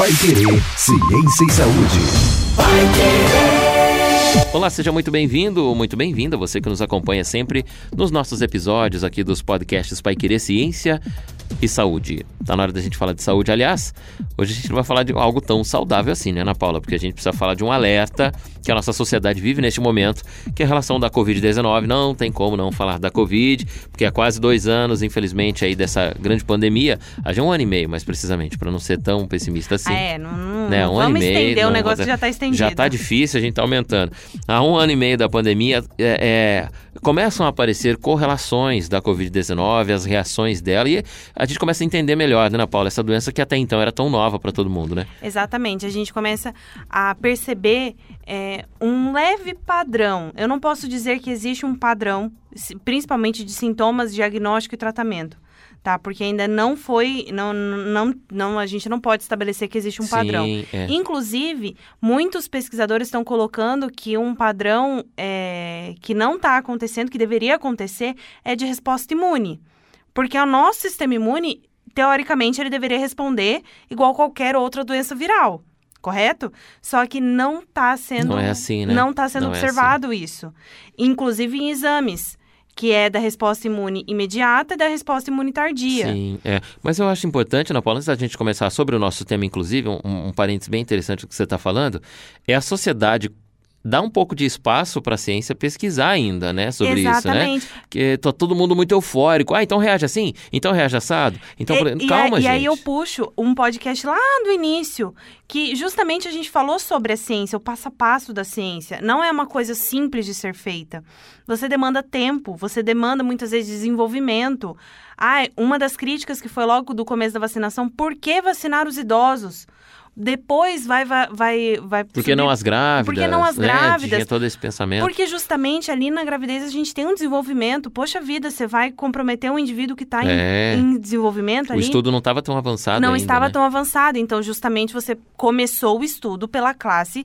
Pai Querer, Ciência e Saúde. Pai Querer. Olá, seja muito bem-vindo, muito bem-vinda, você que nos acompanha sempre nos nossos episódios aqui dos podcasts Pai Querer Ciência e saúde. Tá na hora da gente falar de saúde. Aliás, hoje a gente não vai falar de algo tão saudável assim, né, Ana Paula? Porque a gente precisa falar de um alerta que a nossa sociedade vive neste momento, que é a relação da Covid-19. Não tem como não falar da Covid, porque há quase dois anos, infelizmente, aí dessa grande pandemia, há já um ano e meio, mais precisamente, para não ser tão pessimista assim. É, não, não, né? um vamos ano e meio, estender, não, o negócio já está estendido. Já está difícil, a gente está aumentando. Há um ano e meio da pandemia, é, é, começam a aparecer correlações da Covid-19, as reações dela, e a gente começa a entender melhor, né, Ana Paula, essa doença que até então era tão nova para todo mundo, né? Exatamente. A gente começa a perceber é, um leve padrão. Eu não posso dizer que existe um padrão, principalmente de sintomas, diagnóstico e tratamento. Tá, porque ainda não foi, não, não, não, a gente não pode estabelecer que existe um Sim, padrão. é. Inclusive, muitos pesquisadores estão colocando que um padrão é, que não está acontecendo, que deveria acontecer, é de resposta imune. Porque o nosso sistema imune, teoricamente, ele deveria responder igual qualquer outra doença viral. Correto? Só que não está sendo. Não é assim, né? Não está sendo Não é observado isso. Inclusive em exames, que é da resposta imune imediata e da resposta imune tardia. Sim, é. Mas eu acho importante, Ana Paula, antes da gente começar sobre o nosso tema, inclusive, um, um parênteses bem interessante do que você está falando, é a sociedade dá um pouco de espaço para a ciência pesquisar ainda, né, sobre Exatamente. isso, né? Porque tá todo mundo muito eufórico. Ah, então reage assim? Então reage assado? Então, e, calma, e, gente. E aí eu puxo um podcast lá do início, que justamente a gente falou sobre a ciência, o passo a passo da ciência. Não é uma coisa simples de ser feita. Você demanda tempo, você demanda muitas vezes desenvolvimento. Ah, uma das críticas que foi logo do começo da vacinação, por que vacinar os idosos? Depois vai vai vai, vai Por que não as grávidas? Por que não as né? grávidas? Tinha todo esse pensamento. Porque justamente ali na gravidez a gente tem um desenvolvimento. Poxa vida, você vai comprometer um indivíduo que está É. em, em desenvolvimento O ali. estudo não estava tão avançado não ainda, estava né? tão avançado. Então, justamente você começou o estudo pela classe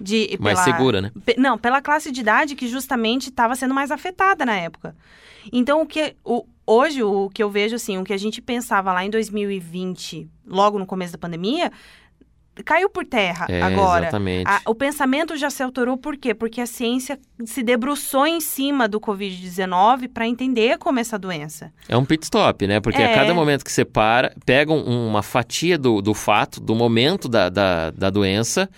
de Mais pela- segura, né? pe- não, pela classe de idade que justamente estava sendo mais afetada na época. Então, o que o, hoje o que eu vejo assim, o que a gente pensava lá em 2020, logo no começo da pandemia, caiu por terra É, agora. exatamente. A- o pensamento já se alterou por quê? Porque a ciência se debruçou em cima do Covid-19 para entender como é essa doença. É um pit stop, né? Porque a É. cada momento que você para, pega um- uma fatia do, do fato, do momento da, da, da doença,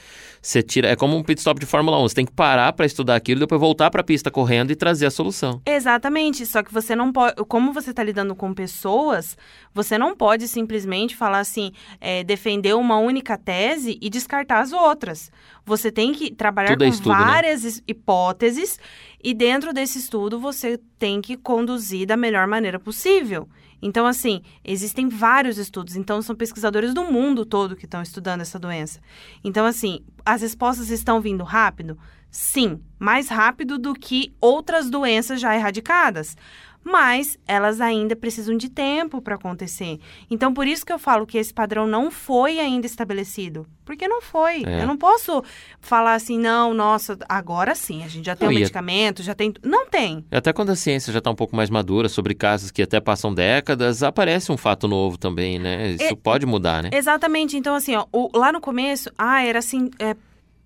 você tira. É como um pit stop de Fórmula 1. Você tem que parar para estudar aquilo, depois voltar para a pista correndo e trazer a solução. Exatamente, só que você não pode, como você está lidando com pessoas, você não pode simplesmente falar assim, é, defender uma única tese e descartar as outras. Você tem que trabalhar Tudo é com estudo, né? várias es- hipóteses e dentro desse estudo você tem que conduzir da melhor maneira possível. Então, assim, existem vários estudos. Então, são pesquisadores do mundo todo que estão estudando essa doença. Então, assim, as respostas estão vindo rápido? Sim, mais rápido do que outras doenças já erradicadas. Mas elas ainda precisam de tempo para acontecer. Então, por isso que eu falo que esse padrão não foi ainda estabelecido. Porque não foi. É. Eu não posso falar assim, não, nossa, agora sim, a gente já tem Não, um a- medicamento, já tem. Não tem. Até quando a ciência já está um pouco mais madura sobre casos que até passam décadas, aparece um fato novo também, né? Isso É- pode mudar, né? Exatamente. Então, assim, ó, o- lá no começo, ah, era assim, é,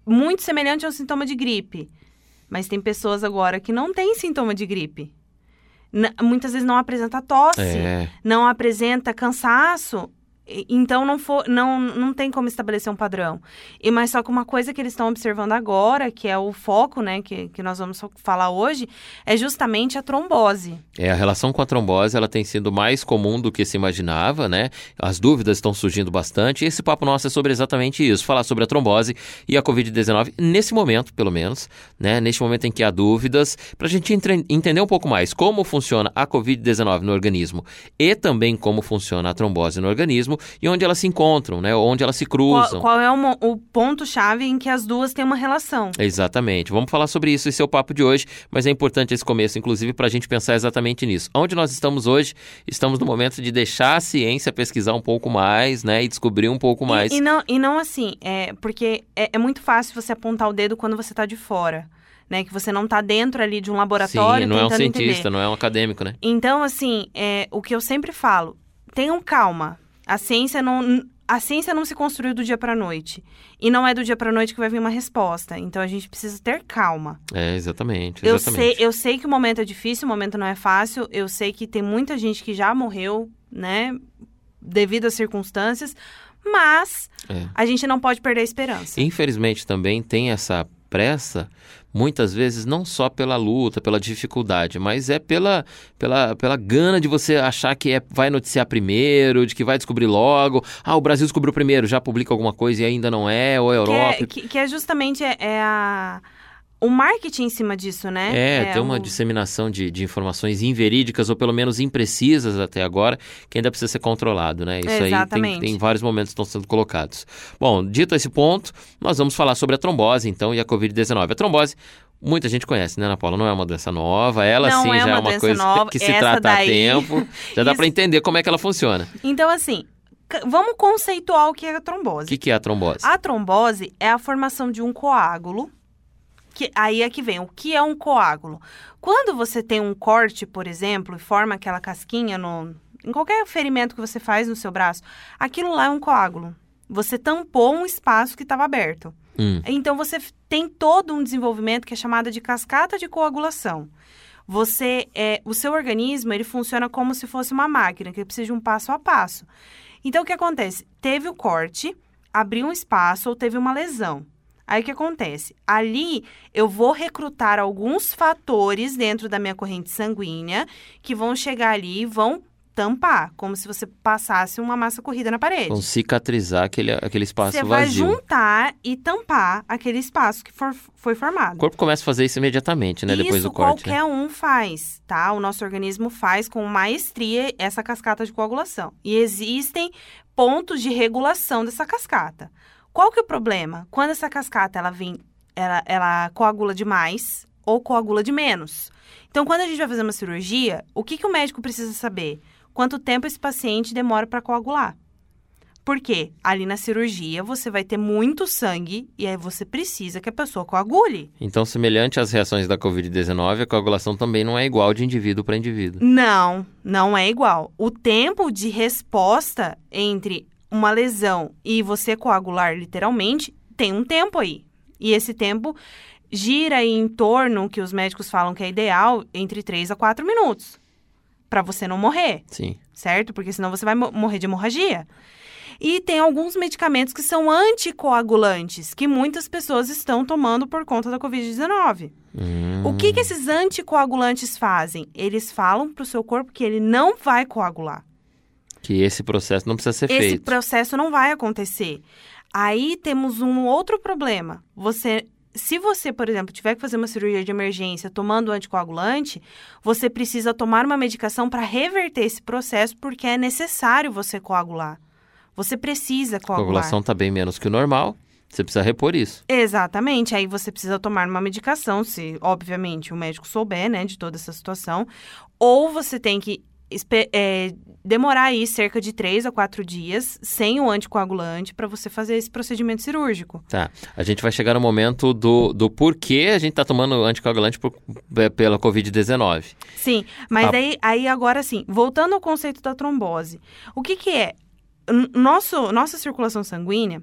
muito semelhante ao sintoma de gripe. Mas tem pessoas agora que não têm sintoma de gripe. Muitas vezes não apresenta tosse, É. não apresenta cansaço. Então não, for, não, não tem como estabelecer um padrão. E mas só que uma coisa que eles estão observando agora, que é o foco, né, que, que nós vamos falar hoje, é justamente a trombose. É, a relação com a trombose ela tem sido mais comum do que se imaginava, né? As dúvidas estão surgindo bastante. E esse papo nosso é sobre exatamente isso, falar sobre a trombose e a Covid-19 nesse momento, pelo menos, né? Neste momento em que há dúvidas, para a gente entre- entender um pouco mais como funciona a Covid-19 no organismo e também como funciona a trombose no organismo e onde elas se encontram, né? Onde elas se cruzam. Qual, qual é o, mo- o ponto-chave em que as duas têm uma relação? Exatamente. Vamos falar sobre isso, esse é o papo de hoje, mas é importante esse começo, inclusive, para a gente pensar exatamente nisso. Onde nós estamos hoje, estamos no momento de deixar a ciência pesquisar um pouco mais, né, e descobrir um pouco mais. E, e não, e não assim, é, porque é, é muito fácil você apontar o dedo quando você está de fora. Né, que você não está dentro ali de um laboratório Sim, não é um cientista, entender. não é um acadêmico, né? Então, assim, é, o que eu sempre falo, tenham calma. A ciência não. a ciência não se construiu do dia para noite. E não é do dia para noite que vai vir uma resposta. Então a gente precisa ter calma. É, exatamente. Eu exatamente. sei, eu sei que o momento é difícil, o momento não é fácil. Eu sei que tem muita gente que já morreu, né? Devido às circunstâncias. Mas É. a gente não pode perder a esperança. Infelizmente também tem essa pressa, muitas vezes não só pela luta, pela dificuldade, mas é pela, pela, pela gana de você achar que é, vai noticiar primeiro, de que vai descobrir logo. Ah, o Brasil descobriu primeiro, já publica alguma coisa e ainda não é, ou a Que Europa. é, que, que é justamente é, é a, o marketing em cima disso, né? É, tem uma o- disseminação de, de informações inverídicas ou pelo menos imprecisas até agora, que ainda precisa ser controlado, né? Isso aí tem, Exatamente. tem vários momentos que estão sendo colocados. Bom, dito esse ponto, nós vamos falar sobre a trombose, então, e a Covid-19. A trombose, muita gente conhece, né, Ana Paula? Não é uma doença nova, ela Não sim é já é uma coisa nova, que se essa trata daí- a tempo. Já dá para entender como é que ela funciona. Então, assim, vamos conceituar o que é a O trombose. que, que é a trombose? A trombose é a formação de um coágulo. Que, aí é que vem, o que é um coágulo? Quando você tem um corte, por exemplo, e forma aquela casquinha no, em qualquer ferimento que você faz no seu braço, aquilo lá é um coágulo. Você tampou um espaço que estava aberto. Hum, Então você tem todo um desenvolvimento que é chamado de cascata de coagulação. Você é, o seu organismo ele funciona como se fosse uma máquina que precisa de um passo a passo. Então o que acontece? Teve o corte, abriu um espaço ou teve uma lesão. Aí o que acontece? Ali eu vou recrutar alguns fatores dentro da minha corrente sanguínea que vão chegar ali e vão tampar, como se você passasse uma massa corrida na parede. vão cicatrizar aquele, aquele espaço Você vai vazio. juntar e tampar aquele espaço que for- foi formado. O corpo começa a fazer isso imediatamente, né? depois Isso do corte. né? qualquer um faz, tá? O nosso organismo faz com maestria essa cascata de coagulação. E existem pontos de regulação dessa cascata. Qual que é o problema? Quando essa cascata ela vem, ela, ela coagula demais ou coagula de menos. Então, quando a gente vai fazer uma cirurgia, o que, que o médico precisa saber? Quanto tempo esse paciente demora para coagular? Porque ali na cirurgia você vai ter muito sangue e aí você precisa que a pessoa coagule. Então, semelhante às reações da Covid-19, a coagulação também não é igual de indivíduo para indivíduo. Não, não é igual. O tempo de resposta entre uma lesão e você coagular literalmente tem um tempo aí. E esse tempo gira em torno que os médicos falam que é ideal entre 3 a 4 minutos para você não morrer, Sim. certo? Porque senão você vai mo- morrer de hemorragia. E tem alguns medicamentos que são anticoagulantes, que muitas pessoas estão tomando por conta da Covid-19. Hum, O que, que esses anticoagulantes fazem? Eles falam para o seu corpo que ele não vai coagular. Que esse processo não precisa ser Esse feito. processo não vai acontecer. Aí temos um outro problema. Você, se você, por exemplo, tiver que fazer uma cirurgia de emergência tomando anticoagulante, você precisa tomar uma medicação para reverter esse processo, porque é necessário você coagular. Você precisa A coagular. coagulação está bem menos que o normal, você precisa repor isso. Exatamente. Aí você precisa tomar uma medicação, se obviamente o médico souber, né, de toda essa situação. Ou você tem que é, demorar aí cerca de três a quatro dias sem o anticoagulante para você fazer esse procedimento cirúrgico. Tá. A gente vai chegar no momento do, do porquê a gente está tomando anticoagulante por- pe- pela Covid-19. Sim, mas Ah. aí, aí agora sim, voltando ao conceito da trombose. O que que é? Nosso, nossa circulação sanguínea,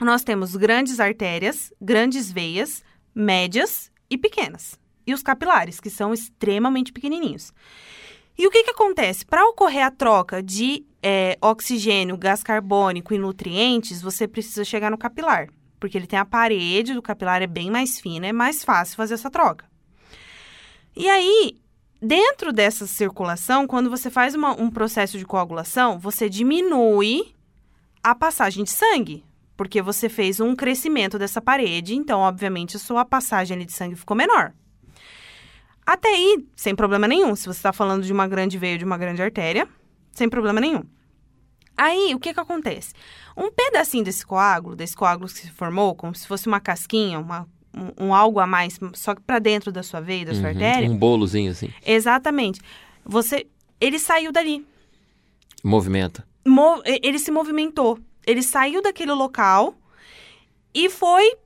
nós temos grandes artérias, grandes veias, médias e pequenas. E os capilares, que são extremamente pequenininhos. E o que que acontece? Para ocorrer a troca de é, oxigênio, gás carbônico e nutrientes, você precisa chegar no capilar. Porque ele tem a parede do capilar, é bem mais fina, é mais fácil fazer essa troca. E aí, dentro dessa circulação, quando você faz uma- um processo de coagulação, você diminui a passagem de sangue. Porque você fez um crescimento dessa parede, então, obviamente, a sua passagem de sangue ficou menor. Até aí, sem problema nenhum. Se você está falando de uma grande veia, de uma grande artéria, sem problema nenhum. Aí, o que que acontece? Um pedacinho desse coágulo, desse coágulo que se formou, como se fosse uma casquinha, uma, um, um algo a mais, só que para dentro da sua veia, da sua Uhum, artéria. Um bolozinho assim. Exatamente. Você, ele saiu dali. Movimenta. Mo- ele se movimentou. Ele saiu daquele local e foi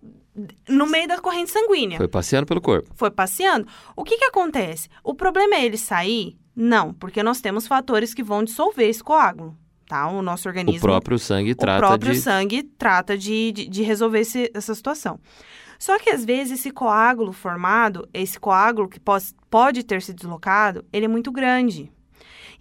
no meio da corrente sanguínea. Foi passeando pelo corpo. Foi passeando. O que que acontece? O problema é ele sair? Não, porque nós temos fatores que vão dissolver esse coágulo. tá? O nosso organismo. O próprio sangue o trata próprio de. sangue trata de, de, de resolver esse- essa situação. Só que às vezes esse coágulo formado, esse coágulo que pos- pode ter se deslocado, ele é muito grande.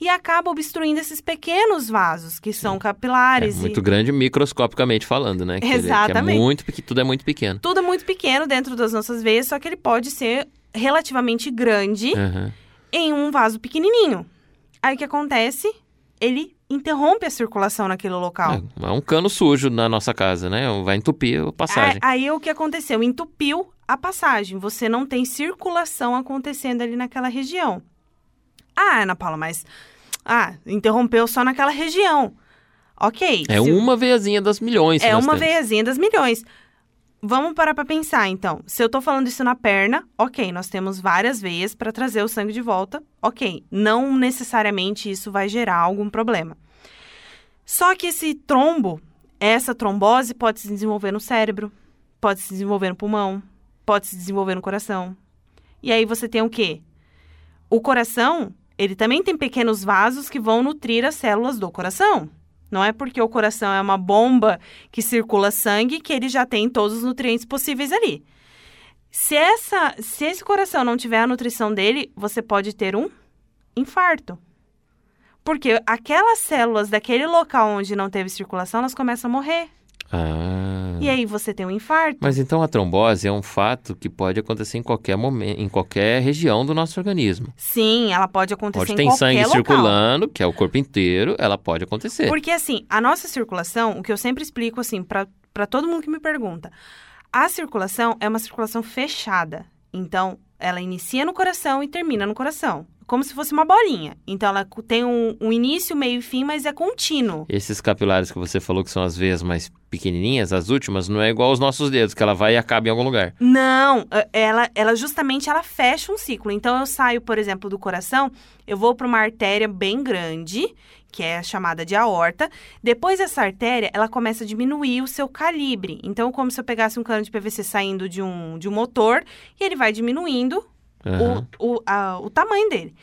E acaba obstruindo esses pequenos vasos, que são É, capilares. e- muito grande microscopicamente falando, né? Que ele- que Exatamente. é muito, pequ- tudo é muito pequeno. Tudo é muito pequeno dentro das nossas veias, só que ele pode ser relativamente grande Aham. em um vaso pequenininho. Aí o que acontece? Ele interrompe a circulação naquele local. É, é um cano sujo na nossa casa, né? Vai entupir a passagem. Aí, aí o que aconteceu? Entupiu a passagem. Você não tem circulação acontecendo ali naquela região. Ah, Ana Paula, mas. Ah, interrompeu só naquela região. Ok. É se- uma veiazinha das milhões. É uma temos. veiazinha das milhões. Vamos parar pra pensar, então. Se eu tô falando isso na perna, ok, nós temos várias veias para trazer o sangue de volta, ok. Não necessariamente isso vai gerar algum problema. Só que esse trombo, essa trombose pode se desenvolver no cérebro, pode se desenvolver no pulmão, pode se desenvolver no coração. E aí você tem o quê? O coração, ele também tem pequenos vasos que vão nutrir as células do coração. Não é porque o coração é uma bomba que circula sangue que ele já tem todos os nutrientes possíveis ali. Se, essa, se esse coração não tiver a nutrição dele, você pode ter um infarto. Porque aquelas células daquele local onde não teve circulação, elas começam a morrer. Ah. E aí você tem um infarto. Mas então a trombose é um fato que pode acontecer em qualquer momento, em qualquer região do nosso organismo. Sim, ela pode acontecer Pode em ter qualquer sangue local. circulando, que é o corpo inteiro, ela pode acontecer. Porque assim, a nossa circulação, o que eu sempre explico assim para todo mundo que me pergunta, a circulação é uma circulação fechada. Então, ela inicia no coração e termina no coração, como se fosse uma bolinha. Então, ela tem um, um início, meio e fim, mas é contínuo. Esses capilares que você falou que são as veias mais pequenininhas, as últimas, não é igual aos nossos dedos, que ela vai e acaba em algum lugar. Não, eh, ela, ela justamente ela fecha um ciclo. Então eu saio, por exemplo, do coração, eu vou para uma artéria bem grande, que é chamada de aorta. Depois dessa artéria, ela começa a diminuir o seu calibre. Então, como se eu pegasse um cano de PVC saindo de um, de um motor e ele vai diminuindo Aham. o, o, a- o tamanho dele.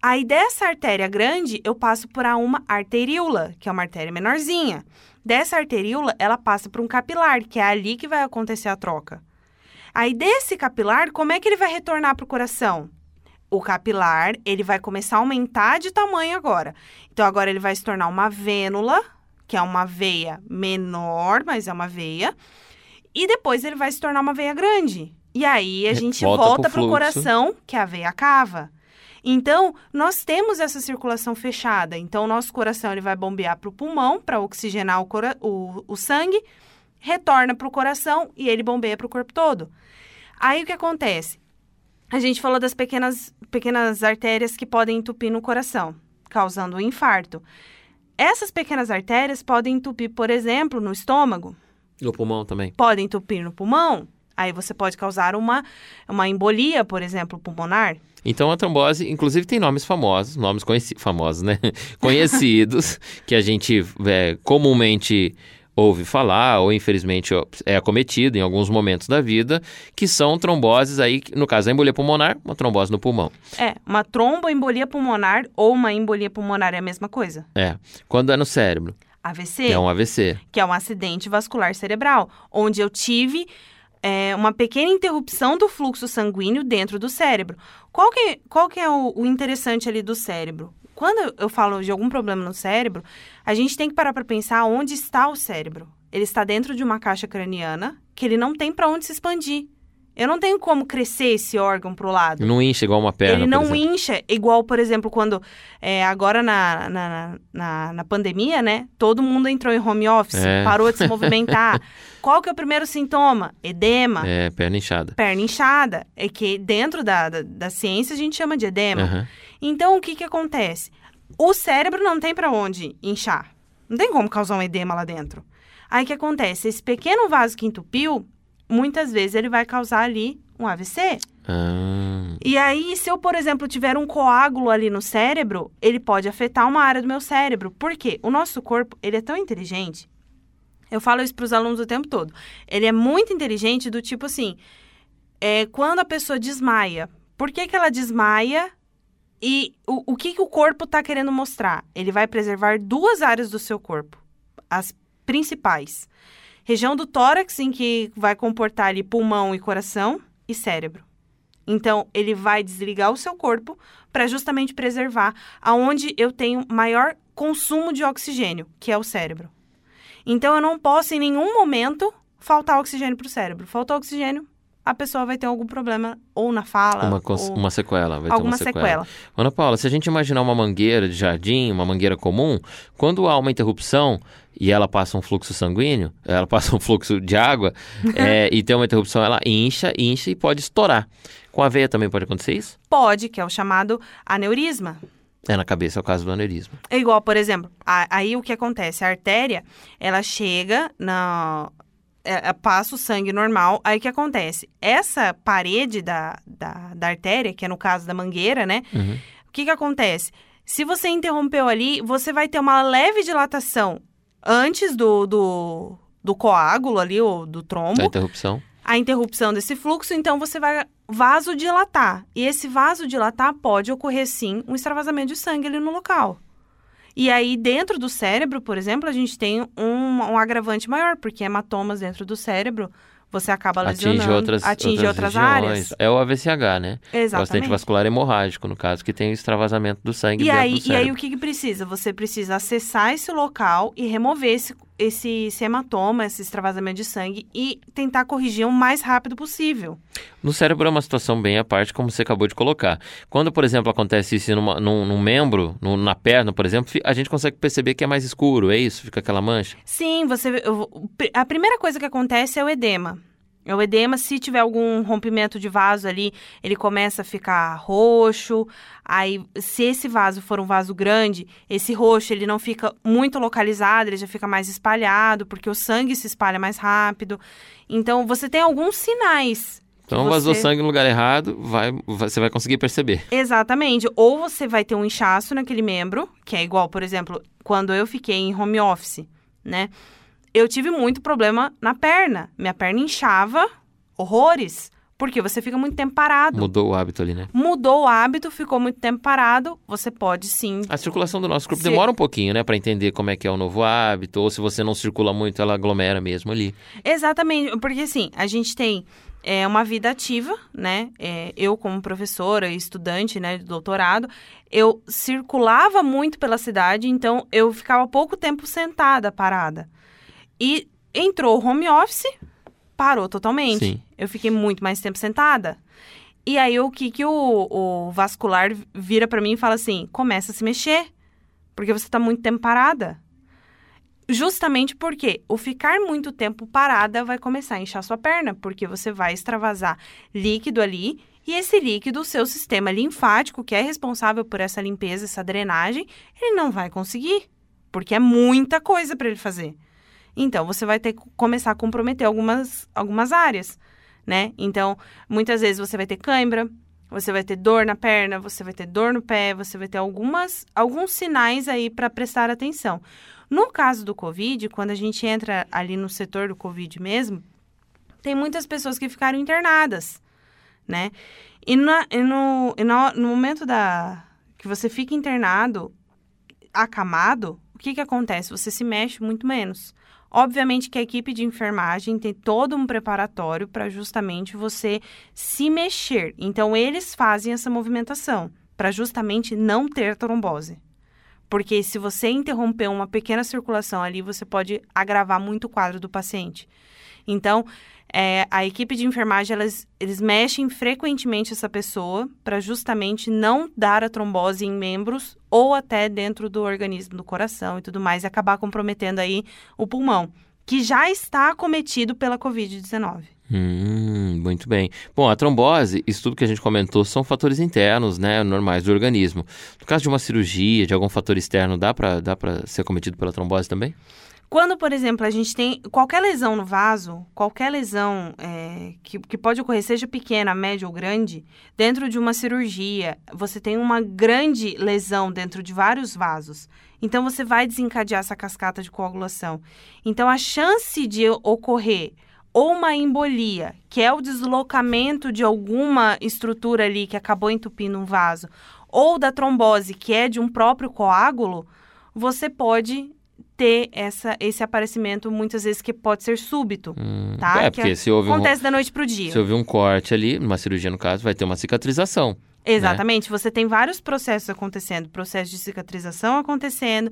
Aí dessa artéria grande, eu passo por uma arteríola, que é uma artéria menorzinha. Dessa arteríola, ela passa por um capilar, que é ali que vai acontecer a troca. Aí desse capilar, como é que ele vai retornar para o coração? O capilar, ele vai começar a aumentar de tamanho agora. Então agora ele vai se tornar uma vênula, que é uma veia menor, mas é uma veia. E depois ele vai se tornar uma veia grande. E aí a gente volta volta pro para o coração, que é a veia cava. Então, nós temos essa circulação fechada. Então, o nosso coração ele vai bombear para o pulmão, para oxigenar o, o, o sangue, retorna para o coração e ele bombeia para o corpo todo. Aí, o que acontece? A gente falou das pequenas, pequenas artérias que podem entupir no coração, causando um infarto. Essas pequenas artérias podem entupir, por exemplo, no estômago, No pulmão também. podem entupir no pulmão. Aí você pode causar uma, uma embolia, por exemplo, pulmonar. Então a trombose, inclusive, tem nomes famosos, nomes conheci famosos, né? Conhecidos, que a gente é, comumente ouve falar, ou infelizmente é acometido em alguns momentos da vida, que são tromboses aí, no caso a embolia pulmonar, uma trombose no pulmão. É, uma tromboembolia pulmonar ou uma embolia pulmonar é a mesma coisa. É. Quando é no cérebro, AVC, é um AVC. que é um acidente vascular cerebral, onde eu tive é, uma pequena interrupção do fluxo sanguíneo dentro do cérebro. Qual que, qual que é o, o interessante ali do cérebro? Quando eu- falo de algum problema no cérebro, a gente tem que parar para pensar onde está o cérebro. Ele está dentro de uma caixa craniana que ele não tem para onde se expandir. Eu não tenho como crescer esse órgão para o lado. Não incha igual uma perna, Ele não exemplo. incha, igual, por exemplo, quando é, agora na, na, na, na pandemia, né? Todo mundo entrou em home office, É. parou de se movimentar. Qual que é o primeiro sintoma? Edema, É, perna inchada. perna inchada. É que dentro da, da, da ciência a gente chama de edema. Aham. Então, o que que acontece? O cérebro não tem para onde inchar. Não tem como causar um edema lá dentro. Aí, o que acontece? Esse pequeno vaso que entupiu, muitas vezes ele vai causar ali um AVC. Ah, E aí, se eu, por exemplo, tiver um coágulo ali no cérebro, ele pode afetar uma área do meu cérebro. Por quê? O nosso corpo, ele é tão inteligente. Eu falo isso para os alunos o tempo todo. Ele é muito inteligente do tipo assim, é, quando a pessoa desmaia. Por que, que ela desmaia E o, o que, que o corpo está querendo mostrar? Ele vai preservar duas áreas do seu corpo, as principais. Região do tórax, em que vai comportar ali pulmão e coração, e cérebro. Então, ele vai desligar o seu corpo para justamente preservar aonde eu tenho maior consumo de oxigênio, que é o cérebro. Então, eu não posso em nenhum momento faltar oxigênio para o cérebro. Faltou oxigênio, a pessoa vai ter algum problema ou na fala. Uma, ou... uma sequela. Vai ter alguma uma sequela. sequela. Ana Paula, se a gente imaginar uma mangueira de jardim, uma mangueira comum, quando há uma interrupção e ela passa um fluxo sanguíneo, ela passa um fluxo de água é, e tem uma interrupção, ela incha, incha e pode estourar. Com a veia também pode acontecer isso? Pode, que é o chamado aneurisma. É, na cabeça é o caso do aneurisma. É igual, por exemplo, a- aí o que acontece? A artéria, ela chega na. é, é, passa o sangue normal, aí o que acontece? Essa parede da, da, da artéria, que é no caso da mangueira, né? Uhum. O que que acontece? Se você interrompeu ali, você vai ter uma leve dilatação antes do, do, do coágulo ali, ou do trombo Da interrupção. a interrupção desse fluxo, então você vai vasodilatar. E esse vasodilatar pode ocorrer sim um extravasamento de sangue ali no local. E aí, dentro do cérebro, por exemplo, a gente tem um, um agravante maior, porque hematomas dentro do cérebro, você acaba lesionando, Atinge outras, atinge outras, regiões. áreas. É o AVCH, né? O acidente Exatamente. vascular hemorrágico, no caso, que tem o extravasamento do sangue E dentro aí, e aí, o que, que precisa? Você precisa acessar esse local e remover esse, esse, esse hematoma, esse extravasamento de sangue e tentar corrigir o mais rápido possível. No cérebro é uma situação bem à parte, como você acabou de colocar. Quando, por exemplo, acontece isso numa- num, num membro, num- na perna, por exemplo, a gente consegue perceber que é mais escuro, é isso? Fica aquela mancha? Sim, você. eu- A primeira coisa que acontece é o edema. É O edema, se tiver algum rompimento de vaso ali, ele começa a ficar roxo. Aí, se esse vaso for um vaso grande, esse roxo ele não fica muito localizado, ele já fica mais espalhado, porque o sangue se espalha mais rápido. Então, você tem alguns sinais. Então, vazou você- sangue no lugar errado, vai- você vai conseguir perceber. Exatamente. Ou você vai ter um inchaço naquele membro, que é igual, por exemplo, quando eu fiquei em home office, né? Eu tive muito problema na perna. Minha perna inchava horrores, porque você fica muito tempo parado. Mudou o hábito ali, né? Mudou o hábito, ficou muito tempo parado, você pode sim. A circulação do nosso corpo Se- demora um pouquinho, né? Pra entender como é que é o novo hábito, ou se você não circula muito, ela aglomera mesmo ali. Exatamente, porque assim, a gente tem é, uma vida ativa, né? É, eu, como professora e estudante, né, de doutorado, eu circulava muito pela cidade, então eu ficava pouco tempo sentada, parada. E entrou o home office, parou totalmente. Sim. Eu fiquei muito mais tempo sentada. E aí, o que, que o, o vascular vira pra mim e fala assim: começa a se mexer, porque você tá muito tempo parada. Justamente porque o ficar muito tempo parada vai começar a inchar sua perna, porque você vai extravasar líquido ali e esse líquido, o seu sistema linfático, que é responsável por essa limpeza, essa drenagem, ele não vai conseguir, porque é muita coisa para ele fazer. Então, você vai ter que começar a comprometer algumas, algumas áreas, né? Então, muitas vezes você vai ter cãibra, você vai ter dor na perna, você vai ter dor no pé, você vai ter algumas, alguns sinais aí para prestar atenção. No caso do Covid, quando a gente entra ali no setor do Covid mesmo, tem muitas pessoas que ficaram internadas, né? E, na- e no, e no, no momento da que você fica internado, acamado, o que, que acontece? Você se mexe muito menos. Obviamente que a equipe de enfermagem tem todo um preparatório para justamente você se mexer. Então, eles fazem essa movimentação para justamente não ter trombose. Porque se você interromper uma pequena circulação ali, você pode agravar muito o quadro do paciente. Então, é, a equipe de enfermagem, elas, eles mexem frequentemente essa pessoa para justamente não dar a trombose em membros ou até dentro do organismo, do coração e tudo mais, e acabar comprometendo aí o pulmão, que já está acometido pela Covid-19. Hum, muito bem. Bom, a trombose, isso tudo que a gente comentou, são fatores internos, né, normais do organismo. No caso de uma cirurgia, de algum fator externo, dá pra, dá ser cometido pela trombose também? Quando, por exemplo, a gente tem qualquer lesão no vaso, qualquer lesão é, que, que pode ocorrer, seja pequena, média ou grande, dentro de uma cirurgia, você tem uma grande lesão dentro de vários vasos. Então, você vai desencadear essa cascata de coagulação. Então, a chance de ocorrer ou uma embolia, que é o deslocamento de alguma estrutura ali que acabou entupindo um vaso, ou da trombose, que é de um próprio coágulo, você pode ter essa, esse aparecimento muitas vezes que pode ser súbito, Hum, tá? É, Que porque se houve, um, acontece da noite pro dia. se houve um corte ali, numa cirurgia no caso, vai ter uma cicatrização. Exatamente. Você tem vários processos acontecendo, processos de cicatrização acontecendo,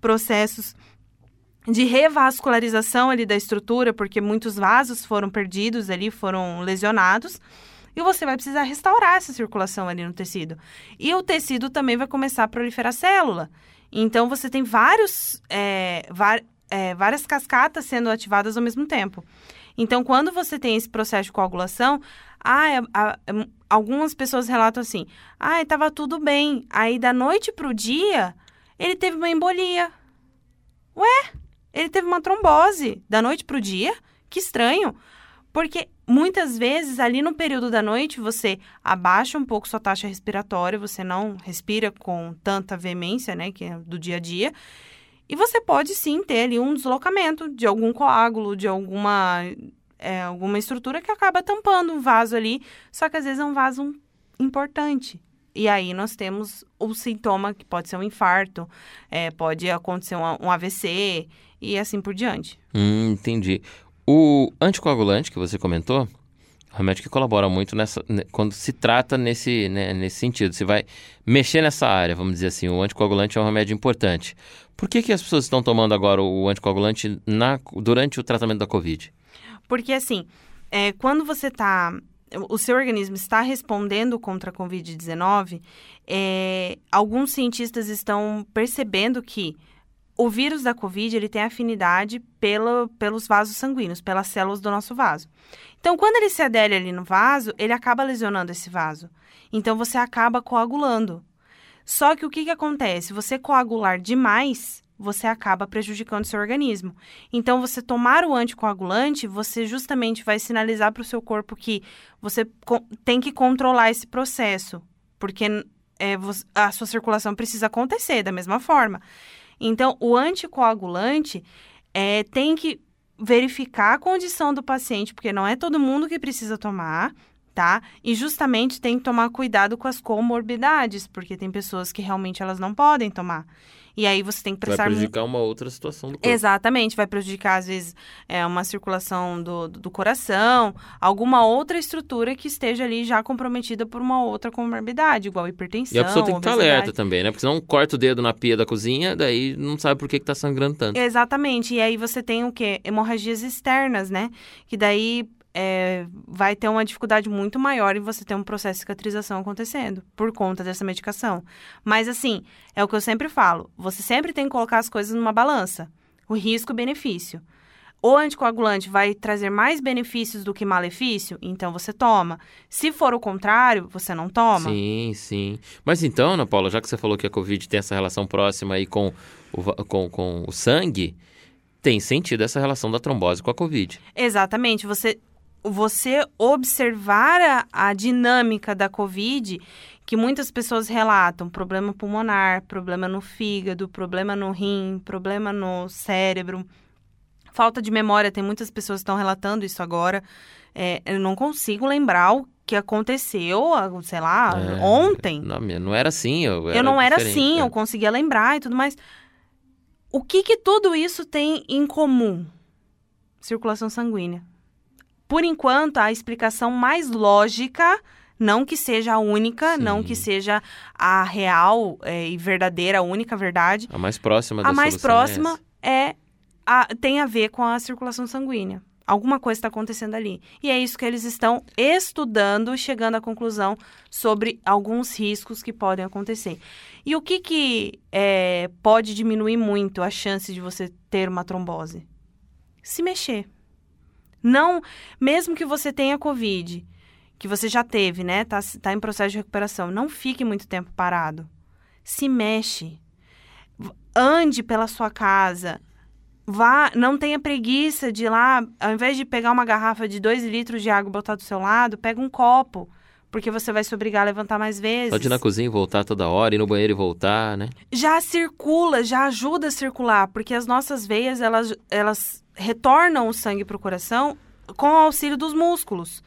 processos de revascularização ali da estrutura, porque muitos vasos foram perdidos ali, foram lesionados. E você vai precisar restaurar essa circulação ali no tecido. E o tecido também vai começar a proliferar célula. Então, você tem vários, é, va- é, várias cascatas sendo ativadas ao mesmo tempo. Então, quando você tem esse processo de coagulação, ah, é- é- algumas pessoas relatam assim: ah, estava tudo bem. Aí, da noite para o dia, ele teve uma embolia. Ué, ele teve uma trombose da noite para o dia? Que estranho. Porque muitas vezes, ali no período da noite, você abaixa um pouco sua taxa respiratória, você não respira com tanta veemência, né, que é do dia a dia. E você pode sim ter ali um deslocamento de algum coágulo, de alguma, é, alguma estrutura que acaba tampando um vaso ali, só que às vezes é um vaso importante. E aí nós temos o sintoma que pode ser um infarto, é, pode acontecer um, um AVC e assim por diante. Hum, entendi. O anticoagulante que você comentou, remédio que colabora muito nessa, ne- quando se trata nesse, né, nesse sentido. Você vai mexer nessa área, vamos dizer assim. O anticoagulante é um remédio importante. Por que, que as pessoas estão tomando agora o anticoagulante na, durante o tratamento da Covid? Porque assim, é, quando você tá. O seu organismo está respondendo contra a Covid-19, é, alguns cientistas estão percebendo que o vírus da Covid ele tem afinidade pelo, pelos vasos sanguíneos, pelas células do nosso vaso. Então, quando ele se adere ali no vaso, ele acaba lesionando esse vaso. Então, você acaba coagulando. Só que o que, que acontece? Você coagular demais, você acaba prejudicando seu organismo. Então, você tomar o anticoagulante, você justamente vai sinalizar para o seu corpo que você tem que controlar esse processo, porque é, a sua circulação precisa acontecer da mesma forma. Então, o anticoagulante é, tem que verificar a condição do paciente, porque não é todo mundo que precisa tomar, tá? E justamente tem que tomar cuidado com as comorbidades, porque tem pessoas que realmente elas não podem tomar. E aí você tem que Vai prestar mu- prejudicar uma outra situação do corpo. Exatamente, vai prejudicar, às vezes, é, uma circulação do, do coração, alguma outra estrutura que esteja ali já comprometida por uma outra comorbidade, igual hipertensão. E a pessoa tem que estar alerta também, né? Porque senão corta o dedo na pia da cozinha, daí não sabe por que, que tá sangrando tanto. Exatamente, e aí você tem o quê? Hemorragias externas, né? Que daí é, vai ter uma dificuldade muito maior em você ter um processo de cicatrização acontecendo por conta dessa medicação. Mas assim, é o que eu sempre falo, você sempre tem que colocar as coisas numa balança, o risco e o benefício. O anticoagulante vai trazer mais benefícios do que malefício, então você toma. Se for o contrário, você não toma. Sim, sim. Mas então, Ana Paula, já que você falou que a Covid tem essa relação próxima aí com o, com, com o sangue, tem sentido essa relação da trombose com a Covid. Exatamente. Você, você observar a, a dinâmica da Covid, que muitas pessoas relatam, problema pulmonar, problema no fígado, problema no rim, problema no cérebro, falta de memória, tem muitas pessoas que estão relatando isso agora. É, eu não consigo lembrar o que aconteceu, sei lá, É, ontem. Não, não era assim. Eu, eu não era assim, é. eu conseguia lembrar e tudo mais. O que que tudo isso tem em comum? Circulação sanguínea. Por enquanto, a explicação mais lógica, não que seja a única, Sim. não que seja a real é, e verdadeira, a única verdade, A mais próxima da a mais é próxima essa. é, a- tem a ver com a circulação sanguínea. Alguma coisa está acontecendo ali. E é isso que eles estão estudando, chegando à conclusão sobre alguns riscos que podem acontecer. E o que, que é, pode diminuir muito a chance de você ter uma trombose? Se mexer. Não, mesmo que você tenha Covid, que você já teve, né? Tá, tá em processo de recuperação, não fique muito tempo parado. Se mexe. Ande pela sua casa. Vá, não tenha preguiça de ir lá, ao invés de pegar uma garrafa de 2 litros de água e botar do seu lado, pega um copo, porque você vai se obrigar a levantar mais vezes. Pode ir na cozinha e voltar toda hora, ir no banheiro e voltar, né? já circula, já ajuda a circular, porque as nossas veias, elas, elas retornam o sangue para o coração com o auxílio dos músculos.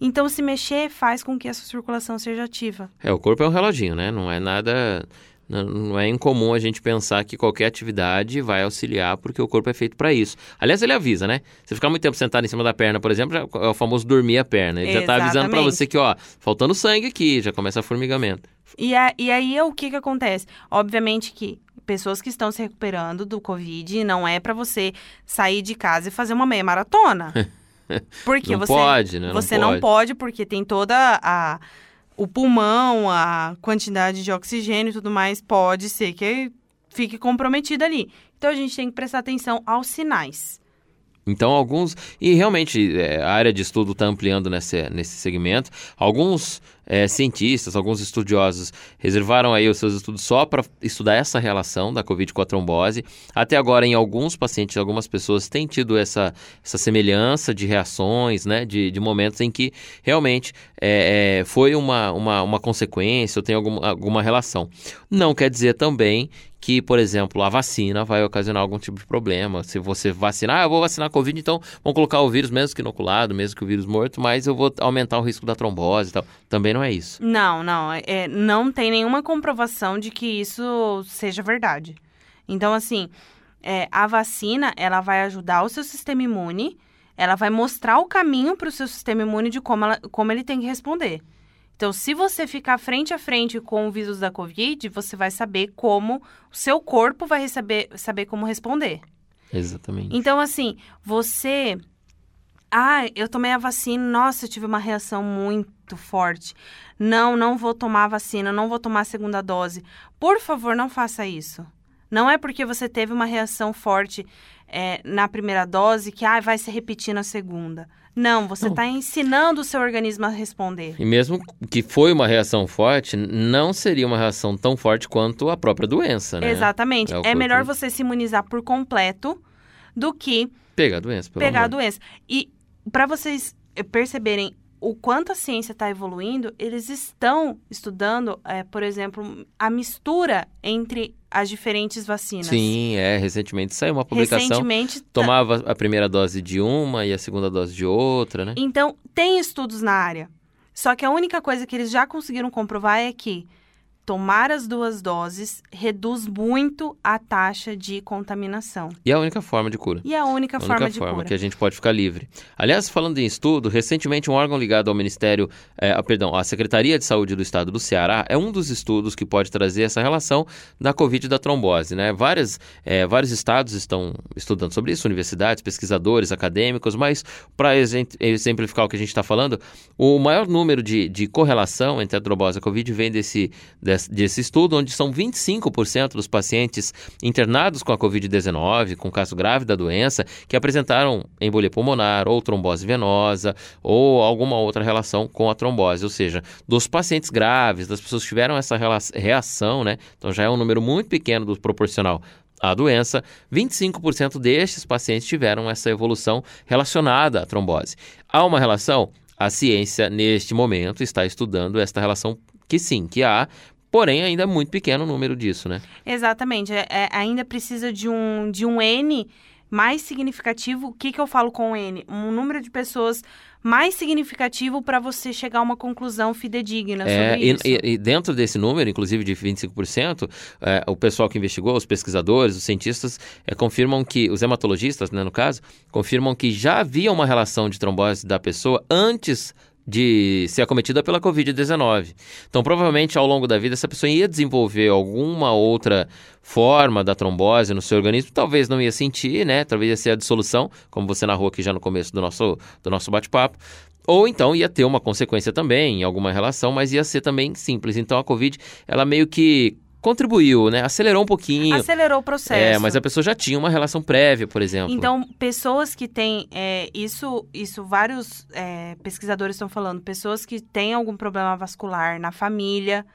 Então, se mexer faz com que essa circulação seja ativa. É, o corpo é um reloginho, né? Não é nada. Não, é incomum a gente pensar que qualquer atividade vai auxiliar, porque o corpo é feito para isso. Aliás, ele avisa, né? Você ficar muito tempo sentado em cima da perna, por exemplo, é o famoso dormir a perna. Ele já tá avisando para Exatamente. você que, ó, faltando sangue aqui, já começa formigamento. E, a- e aí, o que que acontece? Obviamente que pessoas que estão se recuperando do Covid, não é pra você sair de casa e fazer uma meia maratona. Porque Não você, pode, né? Não Você não pode. pode, porque tem toda a... O pulmão, a quantidade de oxigênio e tudo mais, pode ser que fique comprometida ali. Então, a gente tem que prestar atenção aos sinais. Então, alguns. E realmente, é, a área de estudo está ampliando nesse, nesse segmento. Alguns é, cientistas, alguns estudiosos reservaram aí os seus estudos só para estudar essa relação da Covid com a trombose. Até agora, em alguns pacientes, algumas pessoas têm tido essa, essa semelhança de reações, né? De, de momentos em que realmente é, é, foi uma, uma, uma consequência ou tem alguma, alguma relação. Não quer dizer também que, por exemplo, a vacina vai ocasionar algum tipo de problema. Se você vacinar, ah, eu vou vacinar a Covid, então vão colocar o vírus, mesmo que inoculado, mesmo que o vírus morto, mas eu vou aumentar o risco da trombose e tal. Também não é isso. Não, não. É, não tem nenhuma comprovação de que isso seja verdade. Então, assim, é, a vacina, ela vai ajudar o seu sistema imune, ela vai mostrar o caminho para o seu sistema imune de como, ela- como ele tem que responder. Então, se você ficar frente a frente com o vírus da Covid, você vai saber como o seu corpo vai receber, saber como responder. Exatamente. Então, assim, você. Ah, eu tomei a vacina, nossa, eu tive uma reação muito forte. Não, não vou tomar a vacina, não vou tomar a segunda dose. Por favor, não faça isso. Não é porque você teve uma reação forte é, na primeira dose que ah, vai se repetir na segunda. Não, você está ensinando o seu organismo a responder. E mesmo que foi uma reação forte, não seria uma reação tão forte quanto a própria doença, né? Exatamente. É É, melhor você se imunizar por completo do que Pegar a doença, pelo pegar a amor. doença. E para vocês perceberem o quanto a ciência está evoluindo, eles estão estudando, eh, por exemplo, a mistura entre as diferentes vacinas. Sim, é. Recentemente saiu uma publicação. Recentemente. tá- Tomava a primeira dose de uma e a segunda dose de outra, né? Então, tem estudos na área. Só que a única coisa que eles já conseguiram comprovar é que tomar as duas doses reduz muito a taxa de contaminação. E é a única forma de cura. E é a única A forma única de forma cura. que a gente pode ficar livre. Aliás, falando em estudo, recentemente um órgão ligado ao Ministério, ah, perdão, à Secretaria de Saúde do Estado do Ceará, é um dos estudos que pode trazer essa relação da Covid e da trombose, né? Várias, eh, vários estados estão estudando sobre isso, universidades, pesquisadores, acadêmicos, mas para exemplificar o que a gente está falando, o maior número de, de correlação entre a trombose e a Covid vem desse, desse, estudo, onde são 25% dos pacientes internados com a Covid-19, com caso grave da doença, que apresentaram embolia pulmonar ou trombose venosa ou alguma outra relação com a trombose. Ou seja, dos pacientes graves, das pessoas que tiveram essa reação, né? Então já é um número muito pequeno do proporcional à doença, 25% destes pacientes tiveram essa evolução relacionada à trombose. Há uma relação? A ciência, neste momento, está estudando esta relação que sim, que há, porém ainda é muito pequeno o número disso, né? Exatamente. É- é- ainda precisa de um, de um N mais significativo. O que, que eu falo com N? Um número de pessoas mais significativo para você chegar a uma conclusão fidedigna É, sobre e, isso. e- e dentro desse número, inclusive de 25%, é, o pessoal que investigou, os pesquisadores, os cientistas, é, confirmam que, os hematologistas, né, no caso, confirmam que já havia uma relação de trombose da pessoa antes de ser acometida pela Covid-19. Então, provavelmente, ao longo da vida, essa pessoa ia desenvolver alguma outra forma da trombose no seu organismo, talvez não ia sentir, né? Talvez ia ser a dissolução, como você narrou aqui já no começo do nosso, do nosso bate-papo. Ou então ia ter uma consequência também em alguma relação, mas ia ser também simples. Então a Covid, ela meio que contribuiu, né? Acelerou um pouquinho. Acelerou o processo. É, mas a pessoa já tinha uma relação prévia, por exemplo. Então, pessoas que têm. é, isso, isso vários é, pesquisadores estão falando. Pessoas que têm algum problema vascular na família,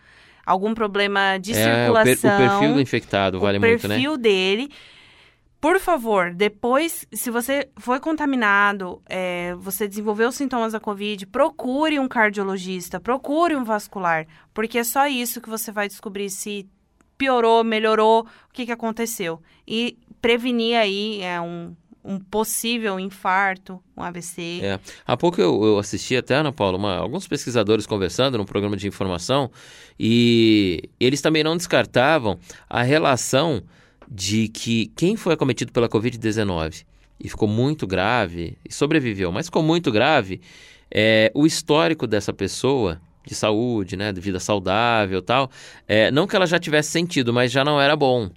algum problema de é, o, per- circulação. o perfil do infectado vale o muito, né? perfil dele. Por favor, depois, se você foi contaminado, é, você desenvolveu sintomas da Covid, procure um cardiologista, procure um vascular, porque é só isso que você vai descobrir se piorou, melhorou, o que, que aconteceu. E prevenir aí é um, um possível infarto, um AVC. É. Há pouco eu, eu assisti até, Ana Paula, uma, alguns pesquisadores conversando num programa de informação e eles também não descartavam a relação de que quem foi acometido pela Covid-19 e ficou muito grave, e sobreviveu, mas ficou muito grave, é, o histórico dessa pessoa de saúde, né, de vida saudável tal, é, não que ela já tivesse sentido, mas já não era bom.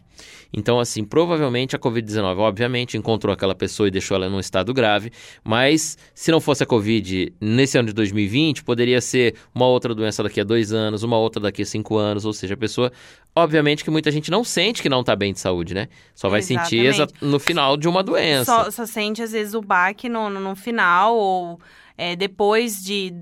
Então, assim, provavelmente a Covid-19, obviamente, encontrou aquela pessoa e deixou ela num estado grave, mas se não fosse a Covid nesse ano de 2020, poderia ser uma outra doença daqui a dois anos, uma outra daqui a cinco anos, ou seja, a pessoa, obviamente que muita gente não sente que não está bem de saúde, né? Só vai Exatamente. sentir no final de uma doença. Só, só sente, às vezes, o baque no, no, no final ou é, depois de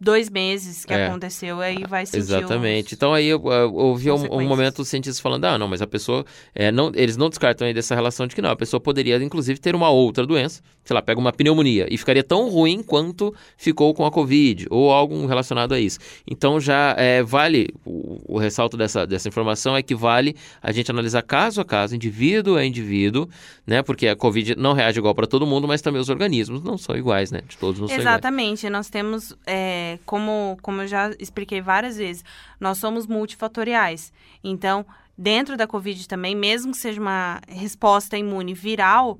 dois meses que É. aconteceu, aí vai sentir Exatamente. os- Então aí eu, eu ouvi um, um momento os cientistas falando, ah, não, mas a pessoa, é, não, eles não descartam aí dessa relação de que não, a pessoa poderia inclusive ter uma outra doença, sei lá, pega uma pneumonia e ficaria tão ruim quanto ficou com a Covid ou algo relacionado a isso. Então já é, vale, o, o ressalto dessa, dessa informação é que vale a gente analisar caso a caso, indivíduo a indivíduo, né, porque a Covid não reage igual para todo mundo, mas também os organismos não são iguais, né, de todos não são iguais. Exatamente, nós temos, é, como, como eu já expliquei várias vezes, nós somos multifatoriais. Então, dentro da Covid também, mesmo que seja uma resposta imune viral,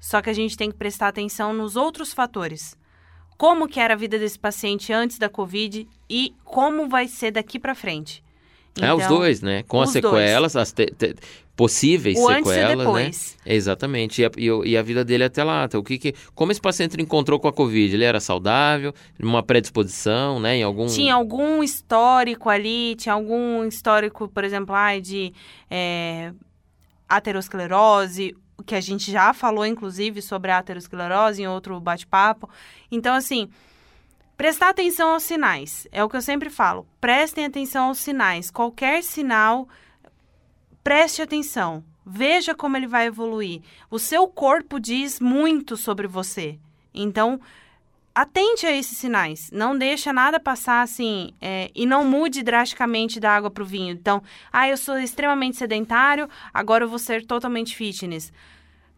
só que a gente tem que prestar atenção nos outros fatores. Como que era a vida desse paciente antes da Covid e como vai ser daqui para frente. É, os Então, dois, né? Com as os dois. sequelas, as te- te- possíveis O sequelas, né? Exatamente. E a, e a vida dele até lá. Então, o que que, como esse paciente encontrou com a Covid? Ele era saudável, uma predisposição, né? Em algum... Tinha algum histórico ali, tinha algum histórico, por exemplo, ai, de é, aterosclerose, que a gente já falou, inclusive, sobre a aterosclerose em outro bate-papo. Então, assim, prestar atenção aos sinais. É o que eu sempre falo. Prestem atenção aos sinais. Qualquer sinal, preste atenção. Veja como ele vai evoluir. O seu corpo diz muito sobre você. Então, atente a esses sinais. Não deixa nada passar assim é, e não mude drasticamente da água para o vinho. Então, ah, eu sou extremamente sedentário, agora eu vou ser totalmente fitness.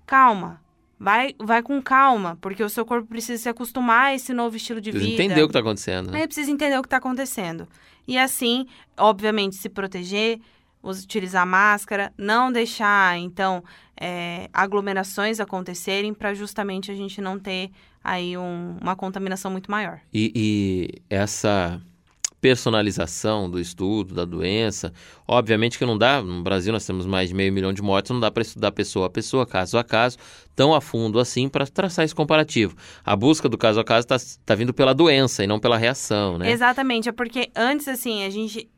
Calma. Vai, vai com calma, porque o seu corpo precisa se acostumar a esse novo estilo de Precisa vida. entender o que está acontecendo, né? Aí precisa entender o que está acontecendo. E assim, obviamente, se proteger, utilizar máscara, não deixar, então, é, aglomerações acontecerem para justamente a gente não ter aí um- uma contaminação muito maior. E, e essa personalização do estudo, da doença, obviamente que não dá, no Brasil nós temos mais de meio milhão de mortes, não dá para estudar pessoa a pessoa, caso a caso, tão a fundo assim para traçar esse comparativo. A busca do caso a caso está tá vindo pela doença e não pela reação, né? Exatamente, é porque antes, assim, a gente,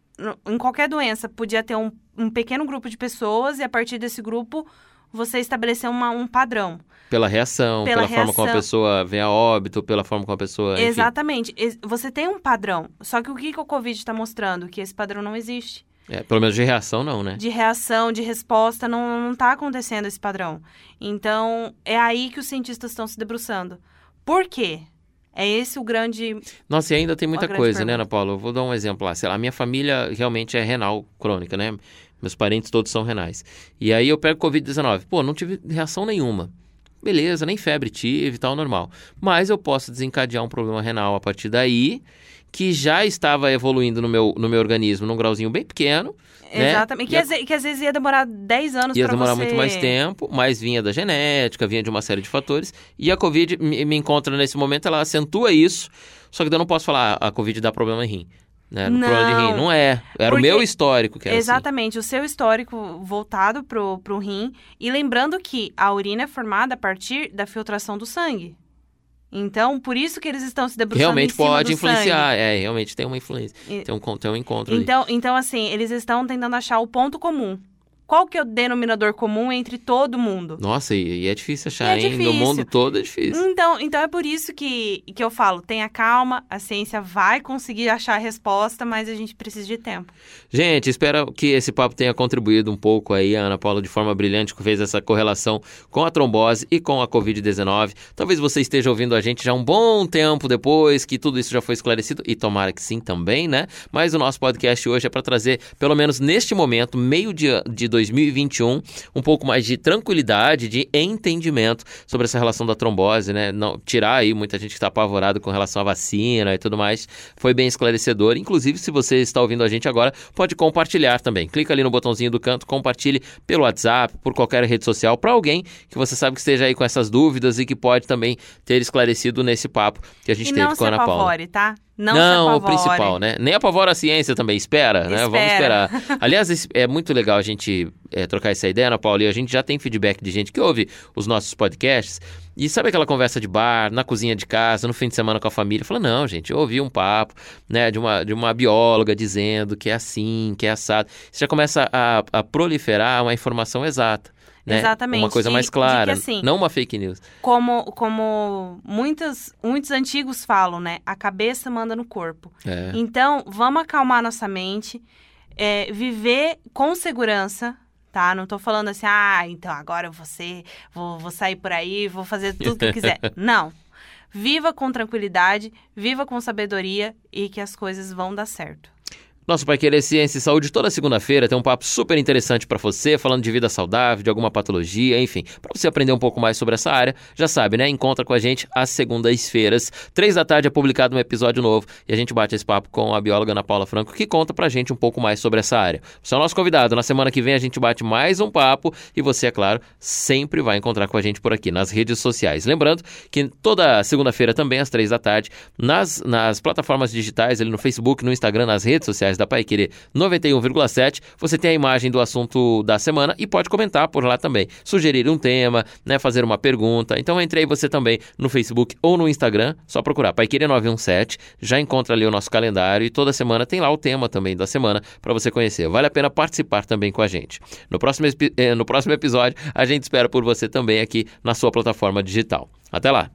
em qualquer doença, podia ter um, um pequeno grupo de pessoas e a partir desse grupo você estabelecer uma- um padrão. Pela reação, Pela pela, forma como a reação. pessoa vem a óbito, pela forma como a pessoa. enfim. Exatamente. Ex- Você tem um padrão. Só que o que, que o Covid está mostrando? Que esse padrão não existe. É, pelo menos de reação, não, né? De reação, de resposta, não, não tá acontecendo esse padrão. Então, é aí que os cientistas estão se debruçando. Por quê? É esse o grande. Nossa, e ainda tem muita coisa, né, pergunta. Ana Paula? Eu vou dar um exemplo lá. Sei lá, a minha família realmente é renal crônica, né? Meus parentes todos são renais. E aí eu pego Covid-19. Pô, não tive reação nenhuma. Beleza, nem febre tive tal, normal. Mas eu posso desencadear um problema renal a partir daí, que já estava evoluindo no meu, no meu organismo num grauzinho bem pequeno. né? Exatamente. Que, E às ve- que às vezes ia demorar 10 anos Ia para demorar você... muito mais tempo, mas vinha da genética, vinha de uma série de fatores. E a Covid me, me encontra nesse momento, ela acentua isso. Só que eu não posso falar, ah, a Covid dá problema em rim. Né? No. Não. Não é. Era Porque- o meu histórico que era assim. Exatamente, o seu histórico voltado pro, pro rim. E lembrando que a urina é formada a partir da filtração do sangue. Então, por isso que eles estão se debruçando realmente pode influenciar. É, realmente tem uma influência. E- Tem um, tem um encontro ali. Então, então, assim, eles estão tentando achar o ponto comum. Qual que é o denominador comum entre todo mundo? Nossa, e, e é difícil achar, é hein? No difícil. mundo todo é difícil. Então, então é por isso que, que eu falo, tenha calma, a ciência vai conseguir achar a resposta, mas a gente precisa de tempo. Gente, espero que esse papo tenha contribuído um pouco aí. A Ana Paula, de forma brilhante, que fez essa correlação com a trombose e com a Covid-19. Talvez você esteja ouvindo a gente já um bom tempo depois que tudo isso já foi esclarecido, e tomara que sim também, né? Mas o nosso podcast hoje é para trazer, pelo menos neste momento, meio de, de 2021, um pouco mais de tranquilidade, de entendimento sobre essa relação da trombose, né? Não, tirar aí muita gente que está apavorado com relação à vacina e tudo mais. Foi bem esclarecedor. Inclusive, se você está ouvindo a gente agora, pode compartilhar também. Clica ali no botãozinho do canto, compartilhe pelo WhatsApp, por qualquer rede social, para alguém que você sabe que esteja aí com essas dúvidas e que pode também ter esclarecido nesse papo que a gente e teve com a Ana Paula. tá? Não, Não, o principal, né? Nem apavora a ciência também, espera, né? Vamos Espera. esperar. Aliás, é muito legal a gente é, trocar essa ideia, Ana Paula, e a gente já tem feedback de gente que ouve os nossos podcasts e sabe aquela conversa de bar, na cozinha de casa, no fim de semana com a família, fala, não, gente, eu ouvi um papo, né, de uma, de uma bióloga dizendo que é assim, que é assado. Você já começa a, a proliferar uma informação exata. Né? Exatamente, Uma coisa de- mais de que, clara, assim, não uma fake news. Como, como muitas, muitos antigos falam, né? A cabeça manda no corpo. É. Então, vamos acalmar nossa mente, é, viver com segurança, tá? Não tô falando assim, ah, então agora eu vou ser, vou, vou sair por aí, vou fazer tudo que eu quiser. Não. Viva com tranquilidade, viva com sabedoria e que as coisas vão dar certo. Nosso Pai Querer Ciência e Saúde toda segunda-feira tem um papo super interessante para você, falando de vida saudável, de alguma patologia, enfim, para você aprender um pouco mais sobre essa área. Já sabe, né? Encontra com a gente às segundas-feiras, três da tarde é publicado um episódio novo e a gente bate esse papo com a bióloga Ana Paula Franco, que conta pra gente um pouco mais sobre essa área. Você é o nosso convidado. Na semana que vem a gente bate mais um papo e você, é claro, sempre vai encontrar com a gente por aqui nas redes sociais. Lembrando que toda segunda-feira também às três da tarde nas, nas plataformas digitais, ali no Facebook, no Instagram, nas redes sociais da Pai Querer 91,7. Você tem a imagem do assunto da semana e pode comentar por lá também. Sugerir um tema, né, fazer uma pergunta. Então entre aí você também no Facebook ou no Instagram, só procurar Pai Querer 917, já encontra ali o nosso calendário e toda semana tem lá o tema também da semana para você conhecer. Vale a pena participar também com a gente. No próximo, eh, no próximo episódio, a gente espera por você também aqui na sua plataforma digital. Até lá!